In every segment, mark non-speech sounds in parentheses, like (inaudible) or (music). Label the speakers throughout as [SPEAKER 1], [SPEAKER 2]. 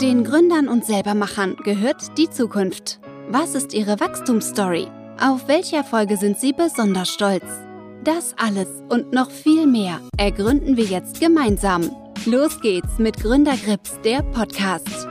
[SPEAKER 1] Den Gründern und Selbermachern gehört die Zukunft. Was ist ihre Wachstumsstory? Auf welche Erfolge sind sie besonders stolz? Das alles und noch viel mehr ergründen wir jetzt gemeinsam. Los geht's mit Gründergrips, der Podcast.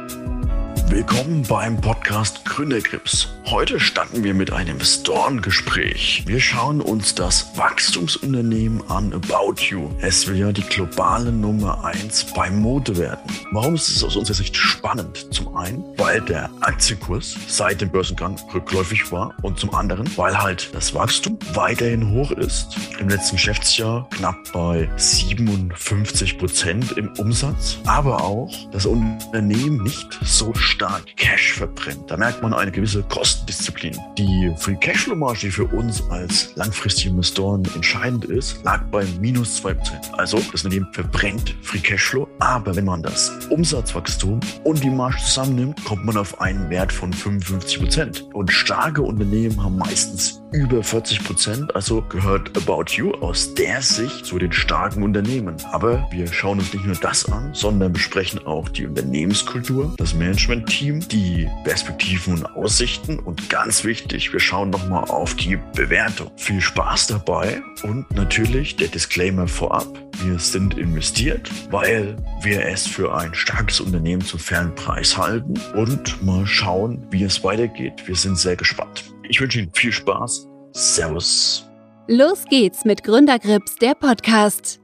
[SPEAKER 2] Willkommen beim Podcast Gründergrips. Heute starten wir mit einem Investorengespräch. Wir schauen uns das Wachstumsunternehmen an About You. Es will ja die globale Nummer 1 beim Mode werden. Warum ist es aus unserer Sicht spannend? Zum einen, weil der Aktienkurs seit dem Börsengang rückläufig war und zum anderen, weil halt das Wachstum weiterhin hoch ist. Im letzten Geschäftsjahr knapp bei 57 Prozent im Umsatz, aber auch das Unternehmen nicht so stark stark Cash verbrennt. Da merkt man eine gewisse Kostendisziplin. Die Free Cashflow Marge, die für uns als langfristige Investoren entscheidend ist, lag bei minus 2%. Also das Unternehmen verbrennt Free Cashflow, aber wenn man das Umsatzwachstum und die Marge zusammennimmt, kommt man auf einen Wert von 55%. Und starke Unternehmen haben meistens über 40%, also gehört About You aus der Sicht zu den starken Unternehmen. Aber wir schauen uns nicht nur das an, sondern besprechen auch die Unternehmenskultur, das Management Team, die Perspektiven und Aussichten und ganz wichtig, wir schauen nochmal auf die Bewertung. Viel Spaß dabei und natürlich der Disclaimer vorab. Wir sind investiert, weil wir es für ein starkes Unternehmen zum fairen Preis halten und mal schauen, wie es weitergeht. Wir sind sehr gespannt. Ich wünsche Ihnen viel Spaß. Servus.
[SPEAKER 1] Los geht's mit Gründergrips, der Podcast.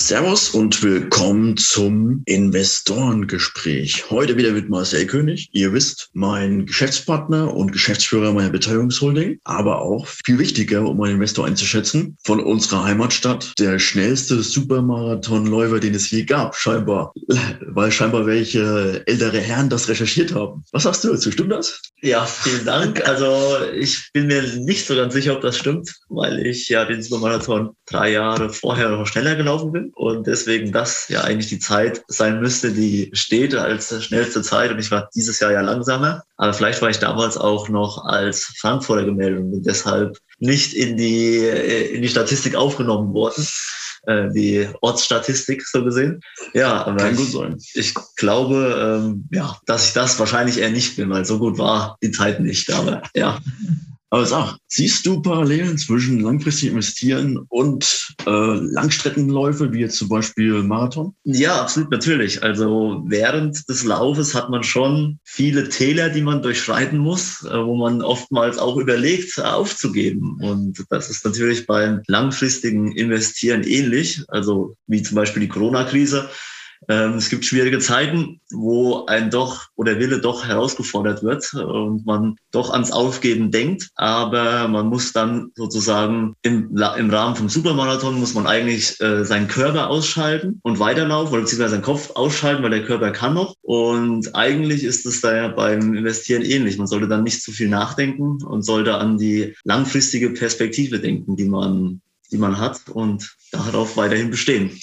[SPEAKER 2] Servus und willkommen zum Investorengespräch. Heute wieder mit Marcel König. Ihr wisst, mein Geschäftspartner und Geschäftsführer meiner Beteiligungsholding, aber auch viel wichtiger, um einen Investor einzuschätzen, von unserer Heimatstadt, der schnellste Supermarathonläufer, den es je gab, scheinbar, (laughs) weil scheinbar welche ältere Herren das recherchiert haben. Was sagst du dazu? Stimmt das?
[SPEAKER 3] Ja, vielen Dank. Also ich bin mir nicht so ganz sicher, ob das stimmt, weil ich ja den Supermarathon drei Jahre vorher noch schneller gelaufen bin und deswegen das ja eigentlich die Zeit sein müsste, die steht als schnellste Zeit und ich war dieses Jahr ja langsamer. Aber vielleicht war ich damals auch noch als Frankfurter gemeldet und deshalb nicht in die, äh, in die Statistik aufgenommen worden äh, die Ortsstatistik so gesehen. Ja, aber Kann gut sein. Ich, glaube, ähm, ja, dass ich das wahrscheinlich eher nicht bin, weil so gut war die Zeit nicht. Aber ja.
[SPEAKER 2] Aber sag, siehst du Parallelen zwischen langfristig investieren und äh, Langstreckenläufe, wie jetzt zum Beispiel Marathon?
[SPEAKER 3] Ja, absolut, natürlich. Also während des Laufes hat man schon viele Täler, die man durchschreiten muss, äh, wo man oftmals auch überlegt, aufzugeben. Und das ist natürlich beim langfristigen Investieren ähnlich. Also wie zum Beispiel die Corona-Krise es gibt schwierige Zeiten, wo ein doch oder Wille doch herausgefordert wird und man doch ans Aufgeben denkt. Aber man muss dann sozusagen im, im Rahmen vom Supermarathon muss man eigentlich äh, seinen Körper ausschalten und weiterlaufen oder beziehungsweise seinen Kopf ausschalten, weil der Körper kann noch. Und eigentlich ist es da ja beim Investieren ähnlich. Man sollte dann nicht zu viel nachdenken und sollte an die langfristige Perspektive denken, die man, die man hat und darauf weiterhin bestehen.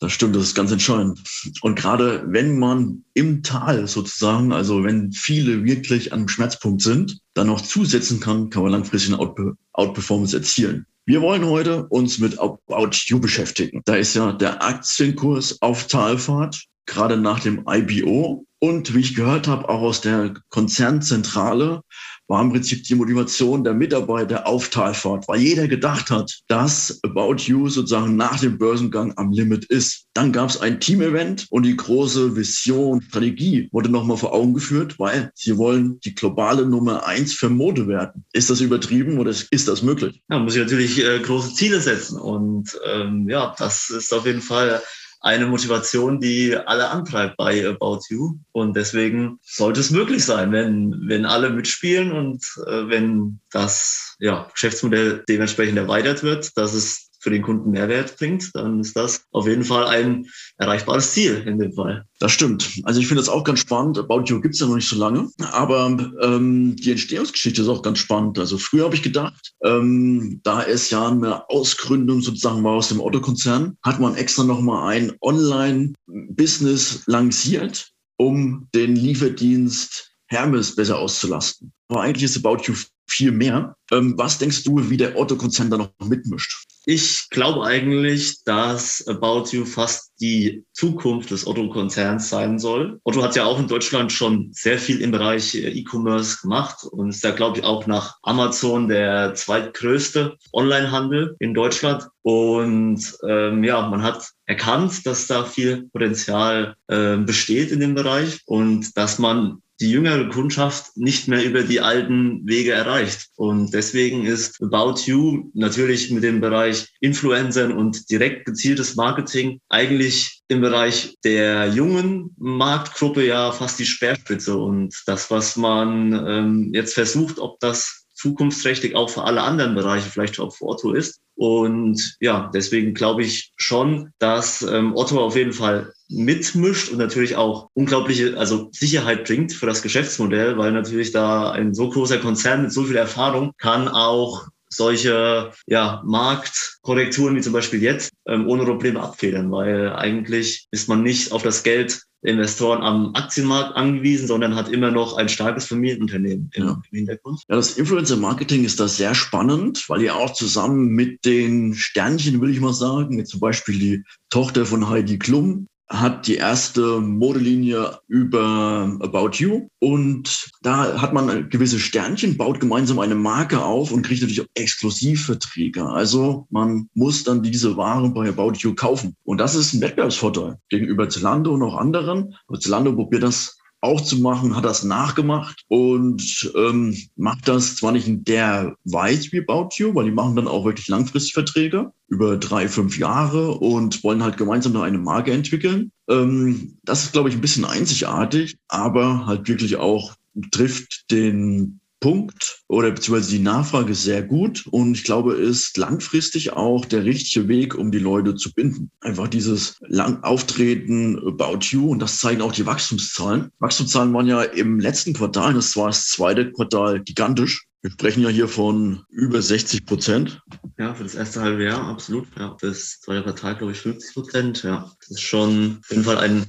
[SPEAKER 2] Das stimmt, das ist ganz entscheidend. Und gerade wenn man im Tal sozusagen, also wenn viele wirklich am Schmerzpunkt sind, dann noch zusetzen kann, kann man langfristig eine Outpe Outperformance erzielen. Wir wollen heute uns mit About You beschäftigen. Da ist ja der Aktienkurs auf Talfahrt, gerade nach dem IBO. Und wie ich gehört habe, auch aus der Konzernzentrale war im Prinzip die Motivation der Mitarbeiter auf Talfahrt, weil jeder gedacht hat, dass About You sozusagen nach dem Börsengang am Limit ist. Dann gab es ein Team-Event und die große Vision, Strategie wurde nochmal vor Augen geführt, weil sie wollen die globale Nummer eins für Mode werden. Ist das übertrieben oder ist das möglich?
[SPEAKER 3] Ja, muss ich natürlich äh, große Ziele setzen und ähm, ja, das ist auf jeden Fall eine Motivation, die alle antreibt bei About You. Und deswegen sollte es möglich sein, wenn, wenn alle mitspielen und äh, wenn das ja, Geschäftsmodell dementsprechend erweitert wird, dass es für den Kunden Mehrwert bringt, dann ist das auf jeden Fall ein erreichbares Ziel in dem Fall.
[SPEAKER 2] Das stimmt. Also ich finde das auch ganz spannend. About You gibt es ja noch nicht so lange, aber ähm, die Entstehungsgeschichte ist auch ganz spannend. Also früher habe ich gedacht, ähm, da es ja eine Ausgründung sozusagen war aus dem Autokonzern, hat man extra nochmal ein Online-Business lanciert, um den Lieferdienst Hermes besser auszulasten. Aber eigentlich ist About You viel mehr. Ähm, was denkst du, wie der Otto-Konzern da noch mitmischt?
[SPEAKER 3] Ich glaube eigentlich, dass About You fast die Zukunft des Otto-Konzerns sein soll. Otto hat ja auch in Deutschland schon sehr viel im Bereich äh, E-Commerce gemacht und ist da, glaube ich, auch nach Amazon der zweitgrößte Onlinehandel in Deutschland. Und ähm, ja, man hat erkannt, dass da viel Potenzial äh, besteht in dem Bereich und dass man die jüngere Kundschaft nicht mehr über die alten Wege erreicht. Und deswegen ist About You natürlich mit dem Bereich Influencern und direkt gezieltes Marketing eigentlich im Bereich der jungen Marktgruppe ja fast die Speerspitze. Und das, was man ähm, jetzt versucht, ob das zukunftsträchtig auch für alle anderen Bereiche, vielleicht auch für Otto ist. Und ja, deswegen glaube ich schon, dass ähm, Otto auf jeden Fall mitmischt und natürlich auch unglaubliche, also Sicherheit bringt für das Geschäftsmodell, weil natürlich da ein so großer Konzern mit so viel Erfahrung kann auch solche ja, Marktkorrekturen wie zum Beispiel jetzt ähm, ohne Probleme abfedern, weil eigentlich ist man nicht auf das Geld der Investoren am Aktienmarkt angewiesen, sondern hat immer noch ein starkes Familienunternehmen im, ja. Hintergrund.
[SPEAKER 2] Ja, das Influencer-Marketing ist da sehr spannend, weil ihr auch zusammen mit den Sternchen, will ich mal sagen, zum Beispiel die Tochter von Heidi Klum, hat die erste Modelinie über About You und da hat man gewisse Sternchen, baut gemeinsam eine Marke auf und kriegt natürlich auch Exklusivverträge. Also man muss dann diese Ware bei About You kaufen. Und das ist ein Wettbewerbsvorteil gegenüber Zalando und auch anderen. Aber Zalando probiert das auch zu machen, hat das nachgemacht und ähm, macht das zwar nicht in der Weise wie About You, weil die machen dann auch wirklich langfristig Verträge über drei, fünf Jahre und wollen halt gemeinsam noch eine Marke entwickeln. Ähm, das ist, glaube ich, ein bisschen einzigartig, aber halt wirklich auch trifft den Punkt oder beziehungsweise die Nachfrage sehr gut und ich glaube, ist langfristig auch der richtige Weg, um die Leute zu binden. Einfach dieses lang Auftreten about you und das zeigen auch die Wachstumszahlen. Wachstumszahlen waren ja im letzten Quartal, das war das zweite Quartal gigantisch. Wir sprechen ja hier von über 60 Prozent.
[SPEAKER 3] Ja, für das erste halbe Jahr, absolut. Ja, das zweite Quartal, glaube ich, 50 Prozent. Ja, das ist schon auf jeden Fall ein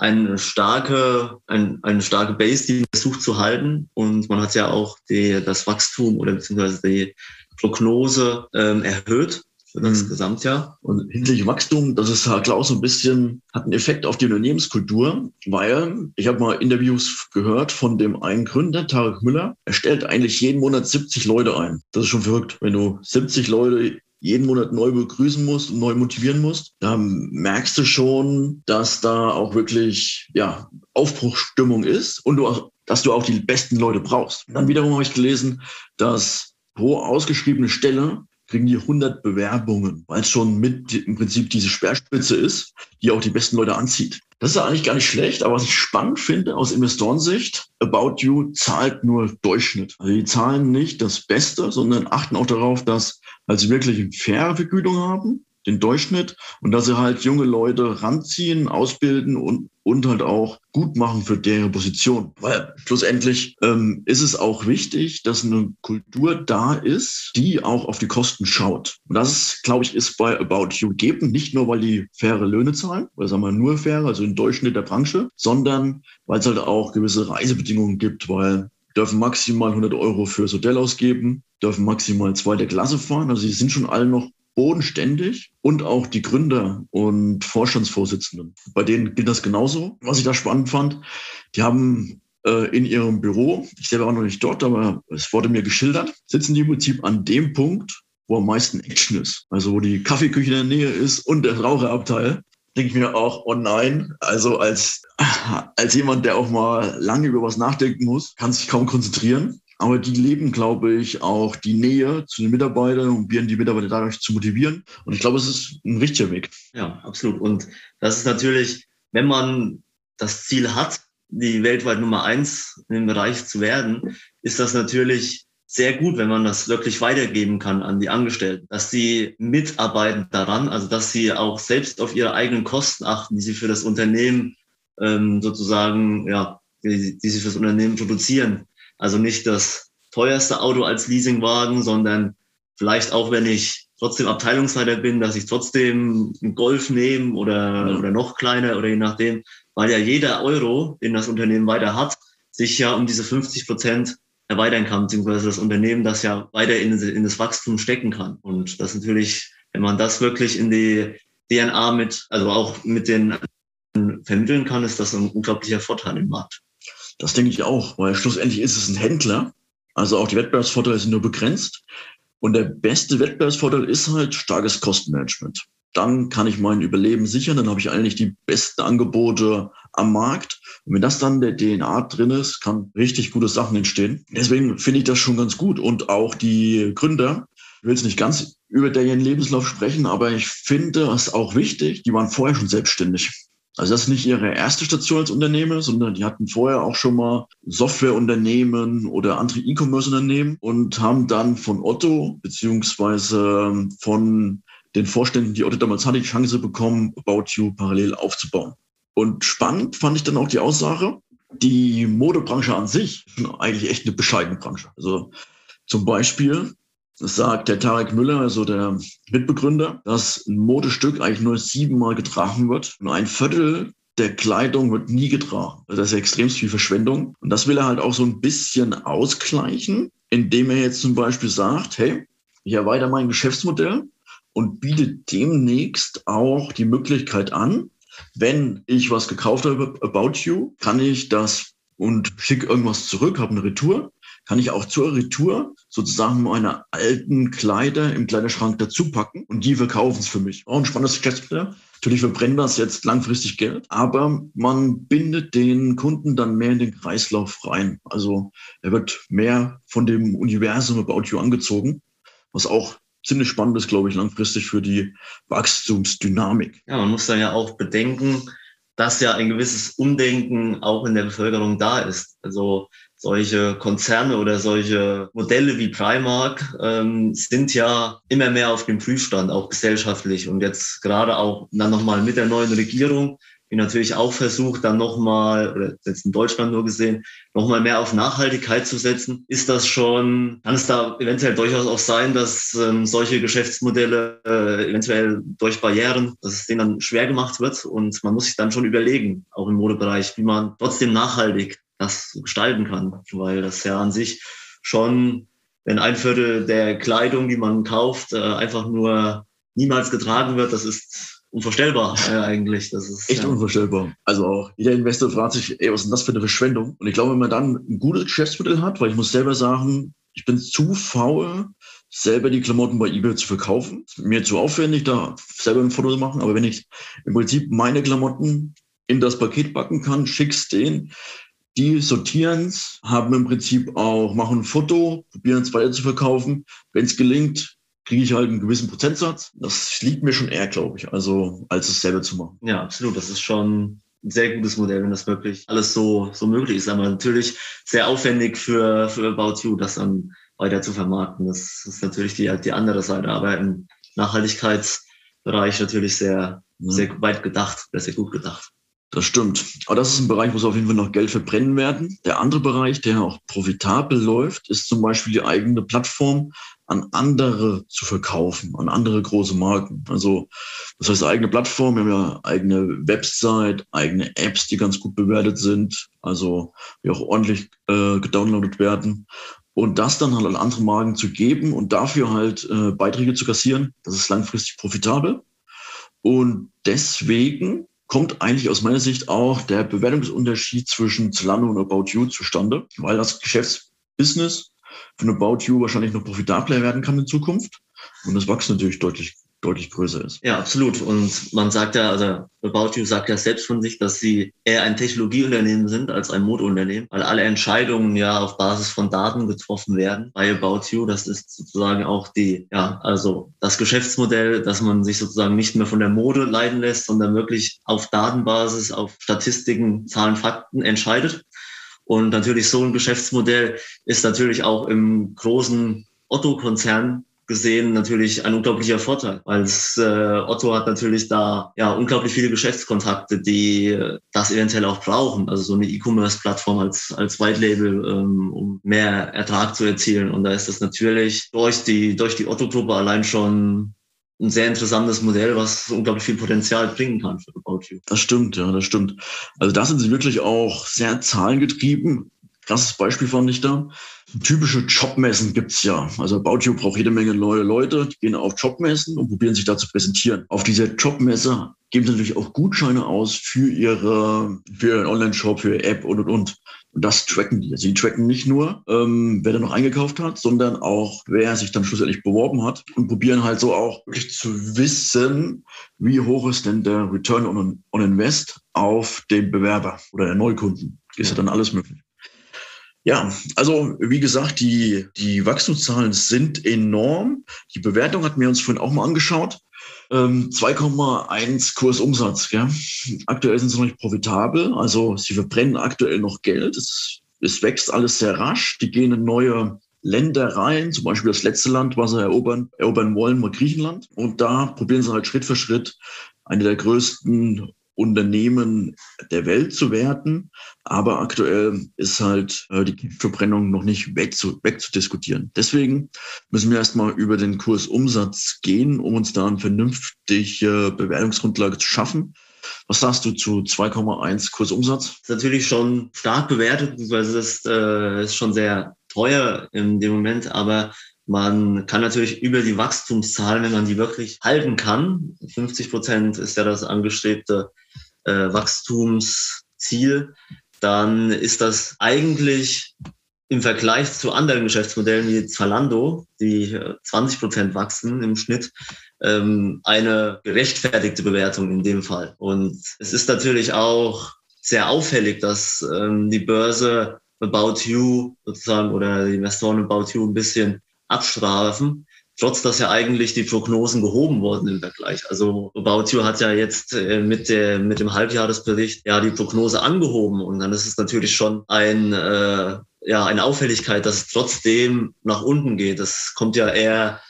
[SPEAKER 3] eine starke, ein, eine starke Base, die man versucht zu halten. Und man hat ja auch die, das Wachstum oder beziehungsweise die Prognose ähm, erhöht für das mhm. Gesamtjahr.
[SPEAKER 2] Und hinsichtlich Wachstum, das ist halt auch so ein bisschen, hat einen Effekt auf die Unternehmenskultur, weil ich habe mal Interviews gehört von dem einen Gründer, Tarek Müller. Er stellt eigentlich jeden Monat 70 Leute ein. Das ist schon verrückt, wenn du 70 Leute jeden Monat neu begrüßen musst und neu motivieren musst, da merkst du schon, dass da auch wirklich ja, Aufbruchstimmung ist und du auch, dass du auch die besten Leute brauchst. Dann wiederum habe ich gelesen, dass pro ausgeschriebene Stelle kriegen die 100 Bewerbungen, weil es schon mit im Prinzip diese Speerspitze ist, die auch die besten Leute anzieht. Das ist eigentlich gar nicht schlecht, aber was ich spannend finde aus Investorensicht, About You zahlt nur Durchschnitt. Also die zahlen nicht das Beste, sondern achten auch darauf, dass also wirklich eine faire Vergütung haben, den Durchschnitt, und dass sie halt junge Leute ranziehen, ausbilden und, und halt auch gut machen für deren Position. Weil schlussendlich ähm, ist es auch wichtig, dass eine Kultur da ist, die auch auf die Kosten schaut. Und das, glaube ich, ist bei About You gegeben, nicht nur, weil die faire Löhne zahlen, oder sagen wir nur faire, also im Durchschnitt der Branche, sondern weil es halt auch gewisse Reisebedingungen gibt, weil dürfen maximal 100 Euro fürs Hotel ausgeben, dürfen maximal zweite Klasse fahren. Also sie sind schon alle noch bodenständig und auch die Gründer und Vorstandsvorsitzenden. Bei denen gilt das genauso. Was ich da spannend fand, die haben äh, in ihrem Büro, ich selber war noch nicht dort, aber es wurde mir geschildert, sitzen die im Prinzip an dem Punkt, wo am meisten Action ist. Also wo die Kaffeeküche in der Nähe ist und der Raucherabteil denke ich mir auch, oh nein, also als, als jemand, der auch mal lange über was nachdenken muss, kann sich kaum konzentrieren. Aber die leben, glaube ich, auch die Nähe zu den Mitarbeitern und probieren die Mitarbeiter dadurch zu motivieren. Und ich glaube, es ist ein richtiger Weg.
[SPEAKER 3] Ja, absolut. Und das ist natürlich, wenn man das Ziel hat, die weltweit Nummer eins in dem Bereich zu werden, ist das natürlich sehr gut, wenn man das wirklich weitergeben kann an die Angestellten, dass sie mitarbeiten daran, also dass sie auch selbst auf ihre eigenen Kosten achten, die sie für das Unternehmen ähm, sozusagen, ja, die, die sie für das Unternehmen produzieren. Also nicht das teuerste Auto als Leasingwagen, sondern vielleicht auch, wenn ich trotzdem Abteilungsleiter bin, dass ich trotzdem einen Golf nehme oder, oder noch kleiner oder je nachdem, weil ja jeder Euro, den das Unternehmen weiter hat, sich ja um diese 50 Prozent erweitern kann, beziehungsweise das Unternehmen das ja weiter in, in das Wachstum stecken kann. Und das natürlich, wenn man das wirklich in die DNA mit, also auch mit den vermitteln kann, ist das ein unglaublicher Vorteil im Markt.
[SPEAKER 2] Das denke ich auch, weil schlussendlich ist es ein Händler. Also auch die Wettbewerbsvorteile sind nur begrenzt. Und der beste Wettbewerbsvorteil ist halt starkes Kostenmanagement. Dann kann ich mein Überleben sichern, dann habe ich eigentlich die besten Angebote am Markt. Und wenn das dann der DNA drin ist, kann richtig gute Sachen entstehen. Deswegen finde ich das schon ganz gut. Und auch die Gründer, ich will jetzt nicht ganz über deren Lebenslauf sprechen, aber ich finde es auch wichtig, die waren vorher schon selbstständig. Also das ist nicht ihre erste Station als Unternehmer, sondern die hatten vorher auch schon mal Softwareunternehmen oder andere E-Commerce-Unternehmen und haben dann von Otto beziehungsweise von den Vorständen, die Otto damals hatte, die Chance bekommen, About You parallel aufzubauen. Und spannend fand ich dann auch die Aussage, die Modebranche an sich ist eigentlich echt eine bescheidene Branche. Also zum Beispiel sagt der Tarek Müller, also der Mitbegründer, dass ein Modestück eigentlich nur siebenmal getragen wird und ein Viertel der Kleidung wird nie getragen. Also das ist extrem viel Verschwendung. Und das will er halt auch so ein bisschen ausgleichen, indem er jetzt zum Beispiel sagt, hey, ich erweitere mein Geschäftsmodell und biete demnächst auch die Möglichkeit an, wenn ich was gekauft habe, About You, kann ich das und schicke irgendwas zurück, habe eine Retour, kann ich auch zur Retour sozusagen meine alten Kleider im Kleiderschrank dazu packen und die verkaufen es für mich. Auch ein spannendes Geschäftsmodell. Natürlich verbrennt das jetzt langfristig Geld, aber man bindet den Kunden dann mehr in den Kreislauf rein. Also er wird mehr von dem Universum About You angezogen, was auch ziemlich spannend ist, glaube ich, langfristig für die Wachstumsdynamik.
[SPEAKER 3] Ja, man muss dann ja auch bedenken, dass ja ein gewisses Umdenken auch in der Bevölkerung da ist. Also solche Konzerne oder solche Modelle wie Primark ähm, sind ja immer mehr auf dem Prüfstand, auch gesellschaftlich. Und jetzt gerade auch dann nochmal mit der neuen Regierung, die natürlich auch versucht, dann nochmal, oder jetzt in Deutschland nur gesehen, nochmal mehr auf Nachhaltigkeit zu setzen, ist das schon, kann es da eventuell durchaus auch sein, dass ähm, solche Geschäftsmodelle äh, eventuell durch Barrieren, dass es denen dann schwer gemacht wird und man muss sich dann schon überlegen, auch im Modebereich, wie man trotzdem nachhaltig das gestalten kann, weil das ja an sich schon, wenn ein Viertel der Kleidung, die man kauft, äh, einfach nur niemals getragen wird, das ist unvorstellbar äh, eigentlich. Das ist
[SPEAKER 2] echt ja. unvorstellbar. Also auch jeder Investor fragt sich, ey, was ist denn das für eine Verschwendung? Und ich glaube, wenn man dann ein gutes Geschäftsmodell hat, weil ich muss selber sagen, ich bin zu faul, selber die Klamotten bei eBay zu verkaufen. Mir zu aufwendig, da selber ein Foto zu machen. Aber wenn ich im Prinzip meine Klamotten in das Paket packen kann, schick's den, die sortieren es, haben im Prinzip auch, machen ein Foto, probieren es weiter zu verkaufen. Wenn es gelingt, kriege ich halt einen gewissen Prozentsatz. Das liegt mir schon eher, glaube ich, also als es selber zu machen.
[SPEAKER 3] Ja, absolut. Das ist schon ein sehr gutes Modell, wenn das wirklich alles so, so möglich ist. Aber natürlich sehr aufwendig für, für About You, das dann weiter zu vermarkten. Das ist natürlich die, die andere Seite. Aber im Nachhaltigkeitsbereich natürlich sehr, ja. sehr weit gedacht, sehr gut gedacht.
[SPEAKER 2] Das stimmt. Aber das ist ein Bereich, wo sie auf jeden Fall noch Geld verbrennen werden. Der andere Bereich, der auch profitabel läuft, ist zum Beispiel die eigene Plattform an andere zu verkaufen, an andere große Marken. Also das heißt eigene Plattform, wir haben ja eigene Website, eigene Apps, die ganz gut bewertet sind, also die auch ordentlich äh, gedownloadet werden. Und das dann halt an andere Marken zu geben und dafür halt äh, Beiträge zu kassieren, das ist langfristig profitabel. Und deswegen kommt eigentlich aus meiner Sicht auch der Bewertungsunterschied zwischen Zalando und About You zustande, weil das Geschäftsbusiness von About You wahrscheinlich noch profitabler werden kann in Zukunft. Und das wächst natürlich deutlich deutlich größer ist.
[SPEAKER 3] Ja, absolut. Und man sagt ja, also About You sagt ja selbst von sich, dass sie eher ein Technologieunternehmen sind als ein Modeunternehmen, weil alle Entscheidungen ja auf Basis von Daten getroffen werden bei About You. Das ist sozusagen auch die, ja, also das Geschäftsmodell, dass man sich sozusagen nicht mehr von der Mode leiden lässt, sondern wirklich auf Datenbasis, auf Statistiken, Zahlen, Fakten entscheidet. Und natürlich so ein Geschäftsmodell ist natürlich auch im großen Otto-Konzern gesehen natürlich ein unglaublicher Vorteil, weil äh, Otto hat natürlich da ja unglaublich viele Geschäftskontakte, die das eventuell auch brauchen. Also so eine E-Commerce-Plattform als als White Label, ähm, um mehr Ertrag zu erzielen. Und da ist das natürlich durch die durch die Otto-Gruppe allein schon ein sehr interessantes Modell, was unglaublich viel Potenzial bringen kann für About You.
[SPEAKER 2] Das stimmt, ja, das stimmt. Also da sind sie wirklich auch sehr zahlengetrieben. Krasses Beispiel fand ich da. Typische Jobmessen gibt's ja. Also About You braucht jede Menge neue Leute, die gehen auf Jobmessen und probieren sich da zu präsentieren. Auf dieser Jobmesse geben sie natürlich auch Gutscheine aus für ihre, für ihren Online-Shop, für ihre App und und und. Und das tracken die. Sie tracken nicht nur, ähm, wer da noch eingekauft hat, sondern auch, wer sich dann schlussendlich beworben hat und probieren halt so auch wirklich zu wissen, wie hoch ist denn der Return on, on Invest auf den Bewerber oder der Neukunden. Ist ja dann alles möglich. Ja, also wie gesagt, die, die Wachstumszahlen sind enorm. Die Bewertung hatten wir uns vorhin auch mal angeschaut. Ähm, 2,1 Kursumsatz. Gell? Aktuell sind sie noch nicht profitabel, also sie verbrennen aktuell noch Geld. Es, es wächst alles sehr rasch. Die gehen in neue Länder rein, zum Beispiel das letzte Land, was sie erobern, erobern wollen, war Griechenland. Und da probieren sie halt Schritt für Schritt eine der größten Unternehmen der Welt zu werden. Aber aktuell ist halt äh, die Verbrennung noch nicht wegzu, wegzudiskutieren. Deswegen müssen wir erstmal über den Kursumsatz gehen, um uns da eine vernünftige Bewertungsgrundlage zu schaffen. Was sagst du zu 2,1 Kursumsatz?
[SPEAKER 3] Natürlich schon stark bewertet, beziehungsweise das ist, äh, ist schon sehr teuer in dem Moment, aber man kann natürlich über die Wachstumszahlen, wenn man die wirklich halten kann, 50 Prozent ist ja das angestrebte äh, Wachstumsziel, dann ist das eigentlich im Vergleich zu anderen Geschäftsmodellen wie Zalando, die 20 äh, Prozent wachsen im Schnitt, ähm, eine gerechtfertigte Bewertung in dem Fall. Und es ist natürlich auch sehr auffällig, dass ähm, die Börse About You sozusagen oder die Investoren About You ein bisschen abstrafen, trotz dass ja eigentlich die Prognosen gehoben wurden im Vergleich. Also About You hat ja jetzt äh, mit, der, mit dem Halbjahresbericht ja die Prognose angehoben und dann ist es natürlich schon ein, äh, ja, eine Auffälligkeit, dass es trotzdem nach unten geht. Das kommt ja eher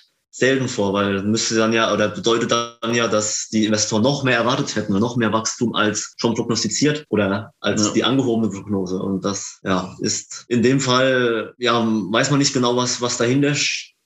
[SPEAKER 3] selten vor, weil müsste dann ja oder bedeutet dann ja, dass die Investoren noch mehr erwartet hätten oder noch mehr Wachstum als schon prognostiziert oder als ja. die angehobene Prognose. Und das ja ist in dem Fall ja weiß man nicht genau, was was dahinter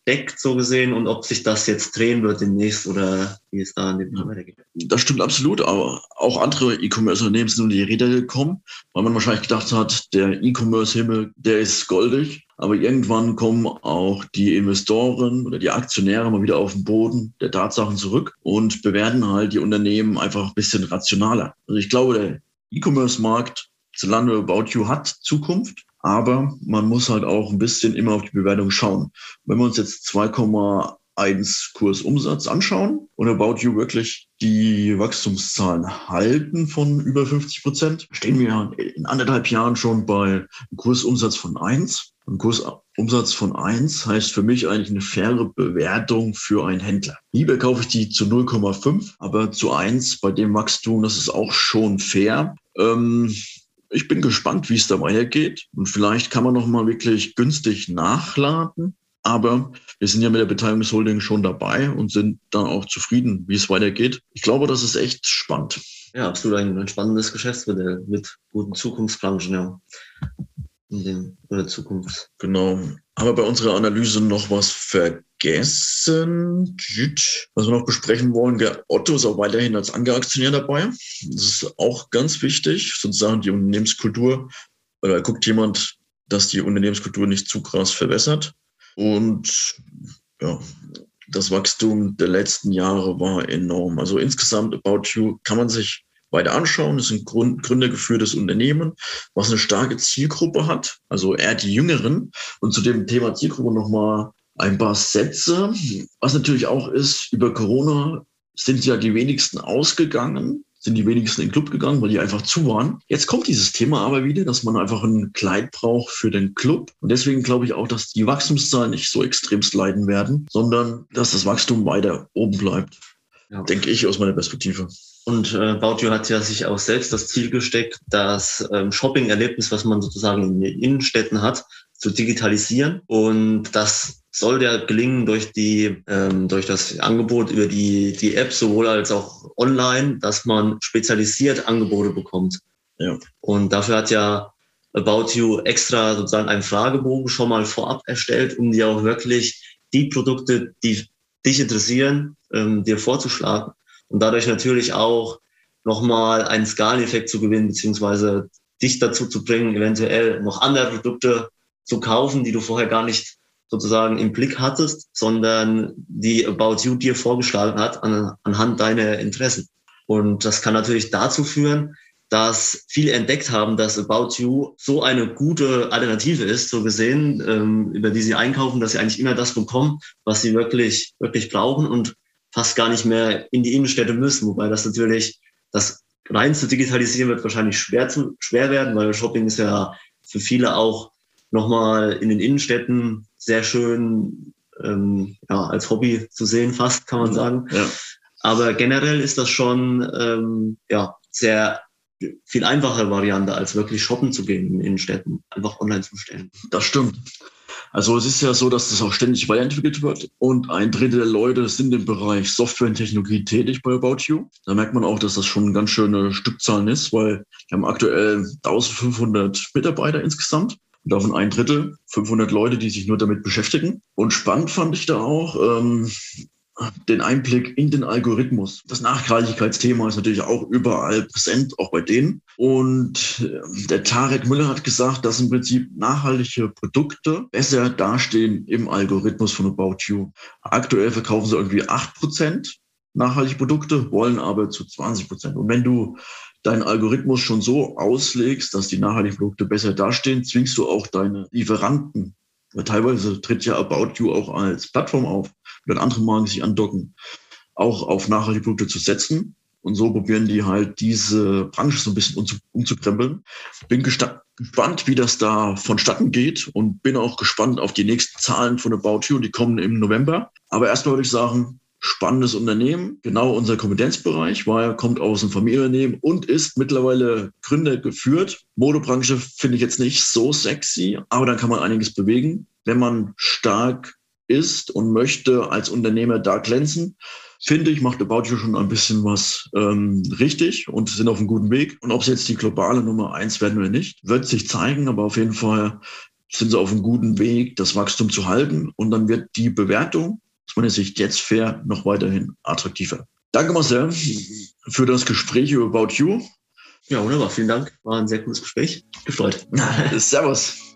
[SPEAKER 3] steckt, so gesehen, und ob sich das jetzt drehen wird demnächst oder wie es da in dem Fall weitergeht.
[SPEAKER 2] Das stimmt absolut, aber auch andere E-Commerce-Unternehmen sind in die Räder gekommen, weil man wahrscheinlich gedacht hat, der E-Commerce-Himmel, der ist goldig. Aber irgendwann kommen auch die Investoren oder die Aktionäre mal wieder auf den Boden der Tatsachen zurück und bewerten halt die Unternehmen einfach ein bisschen rationaler. Also ich glaube, der E-Commerce-Markt Zalando About You hat Zukunft. Aber man muss halt auch ein bisschen immer auf die Bewertung schauen. Wenn wir uns jetzt 2,1 Kursumsatz anschauen und About You wirklich die Wachstumszahlen halten von über 50 Prozent, stehen wir in anderthalb Jahren schon bei einem Kursumsatz von 1. Ein Kursumsatz von 1 heißt für mich eigentlich eine faire Bewertung für einen Händler. Lieber kaufe ich die zu 0,5, aber zu 1 bei dem Wachstum, das ist auch schon fair. Ähm, ich bin gespannt, wie es da weitergeht. Und vielleicht kann man noch mal wirklich günstig nachladen. Aber wir sind ja mit der Beteiligungsholding schon dabei und sind dann auch zufrieden, wie es weitergeht. Ich glaube, das ist echt spannend.
[SPEAKER 3] Ja, absolut ein, ein spannendes Geschäftsmodell mit guten Zukunftsbranchen, ja. In, den, in der Zukunft.
[SPEAKER 2] Genau. Haben wir bei unserer Analyse noch was vergessen? Vergessen. Was wir noch besprechen wollen, Otto ist auch weiterhin als Angeaktionär dabei. Das ist auch ganz wichtig, sozusagen die Unternehmenskultur. Oder guckt jemand, dass die Unternehmenskultur nicht zu krass verwässert. Und ja, das Wachstum der letzten Jahre war enorm. Also insgesamt About You kann man sich weiter anschauen. Das ist ein Grund, gründergeführtes Unternehmen, was eine starke Zielgruppe hat, also eher die Jüngeren. Und zu dem Thema Zielgruppe nochmal ein paar Sätze. Was natürlich auch ist, über Corona sind ja die wenigsten ausgegangen, sind die wenigsten in den Club gegangen, weil die einfach zu waren. Jetzt kommt dieses Thema aber wieder, dass man einfach ein Kleid braucht für den Club. Und deswegen glaube ich auch, dass die Wachstumszahlen nicht so extremst leiden werden, sondern dass das Wachstum weiter oben bleibt. Ja. Denke ich aus meiner Perspektive.
[SPEAKER 3] Und äh, Bautio hat ja sich auch selbst das Ziel gesteckt, das ähm, Shopping-Erlebnis, was man sozusagen in den Innenstädten hat, zu digitalisieren. Und das soll der gelingen durch die ähm, durch das Angebot über die die App sowohl als auch online, dass man spezialisiert Angebote bekommt. Ja. Und dafür hat ja About You extra sozusagen einen Fragebogen schon mal vorab erstellt, um dir auch wirklich die Produkte, die dich interessieren, ähm, dir vorzuschlagen und dadurch natürlich auch nochmal einen Skaleneffekt zu gewinnen, beziehungsweise dich dazu zu bringen, eventuell noch andere Produkte zu kaufen, die du vorher gar nicht sozusagen im Blick hattest, sondern die About You dir vorgeschlagen hat an, anhand deiner Interessen. Und das kann natürlich dazu führen, dass viele entdeckt haben, dass About You so eine gute Alternative ist, so gesehen, ähm, über die sie einkaufen, dass sie eigentlich immer das bekommen, was sie wirklich, wirklich brauchen und fast gar nicht mehr in die Innenstädte müssen. Wobei das natürlich, das rein zu digitalisieren wird wahrscheinlich schwer, zu, schwer werden, weil Shopping ist ja für viele auch nochmal in den Innenstädten sehr schön ähm, ja, als Hobby zu sehen, fast kann man sagen. Ja. Aber generell ist das schon ähm, ja, sehr viel einfachere Variante, als wirklich shoppen zu gehen in Innenstädten, einfach online zu stellen.
[SPEAKER 2] Das stimmt. Also es ist ja so, dass das auch ständig weiterentwickelt wird und ein Drittel der Leute sind im Bereich Software und Technologie tätig bei About You. Da merkt man auch, dass das schon ganz schöne Stückzahlen ist, weil wir haben aktuell 1500 Mitarbeiter insgesamt. Und davon ein Drittel, 500 Leute, die sich nur damit beschäftigen. Und spannend fand ich da auch, ähm, den Einblick in den Algorithmus. Das Nachhaltigkeitsthema ist natürlich auch überall präsent, auch bei denen. Und äh, der Tarek Müller hat gesagt, dass im Prinzip nachhaltige Produkte besser dastehen im Algorithmus von About You. Aktuell verkaufen sie irgendwie acht Prozent nachhaltige Produkte, wollen aber zu 20 Prozent. Und wenn du deinen Algorithmus schon so auslegst, dass die nachhaltigen Produkte besser dastehen, zwingst du auch deine Lieferanten. Weil teilweise tritt ja About You auch als Plattform auf dann andere Marken sich andocken, auch auf nachhaltige Produkte zu setzen. Und so probieren die halt diese Branche so ein bisschen umzukrempeln. Bin gespannt, wie das da vonstatten geht und bin auch gespannt auf die nächsten Zahlen von About You. Die kommen im November. Aber erstmal würde ich sagen, spannendes Unternehmen, genau unser Kompetenzbereich, weil er kommt aus einem Familienunternehmen und ist mittlerweile Gründer geführt. Modebranche finde ich jetzt nicht so sexy, aber dann kann man einiges bewegen, wenn man stark ist und möchte als Unternehmer da glänzen, finde ich, macht About You schon ein bisschen was ähm, richtig und sind auf einem guten Weg. Und ob sie jetzt die globale Nummer eins werden oder nicht, wird sich zeigen, aber auf jeden Fall sind sie auf einem guten Weg, das Wachstum zu halten. Und dann wird die Bewertung aus meiner Sicht jetzt fair noch weiterhin attraktiver. Danke Marcel (laughs) für das Gespräch über About You.
[SPEAKER 3] Ja, wunderbar. Vielen Dank. War ein sehr cooles Gespräch. Gefreut. (laughs)
[SPEAKER 2] Servus.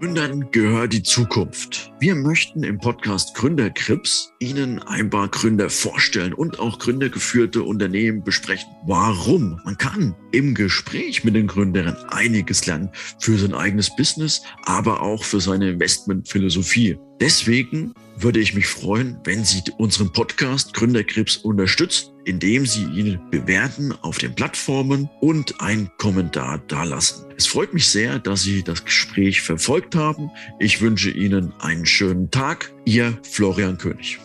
[SPEAKER 2] Gründern gehört die Zukunft. Wir möchten im Podcast Gründerkrips Ihnen ein paar Gründer vorstellen und auch gründergeführte Unternehmen besprechen. Warum? Man kann im Gespräch mit den Gründern einiges lernen für sein eigenes Business, aber auch für seine Investmentphilosophie. Deswegen würde ich mich freuen, wenn Sie unseren Podcast Gründerkrebs unterstützen, indem Sie ihn bewerten auf den Plattformen und einen Kommentar dalassen. Es freut mich sehr, dass Sie das Gespräch verfolgt haben. Ich wünsche Ihnen einen schönen Tag. Ihr Florian König.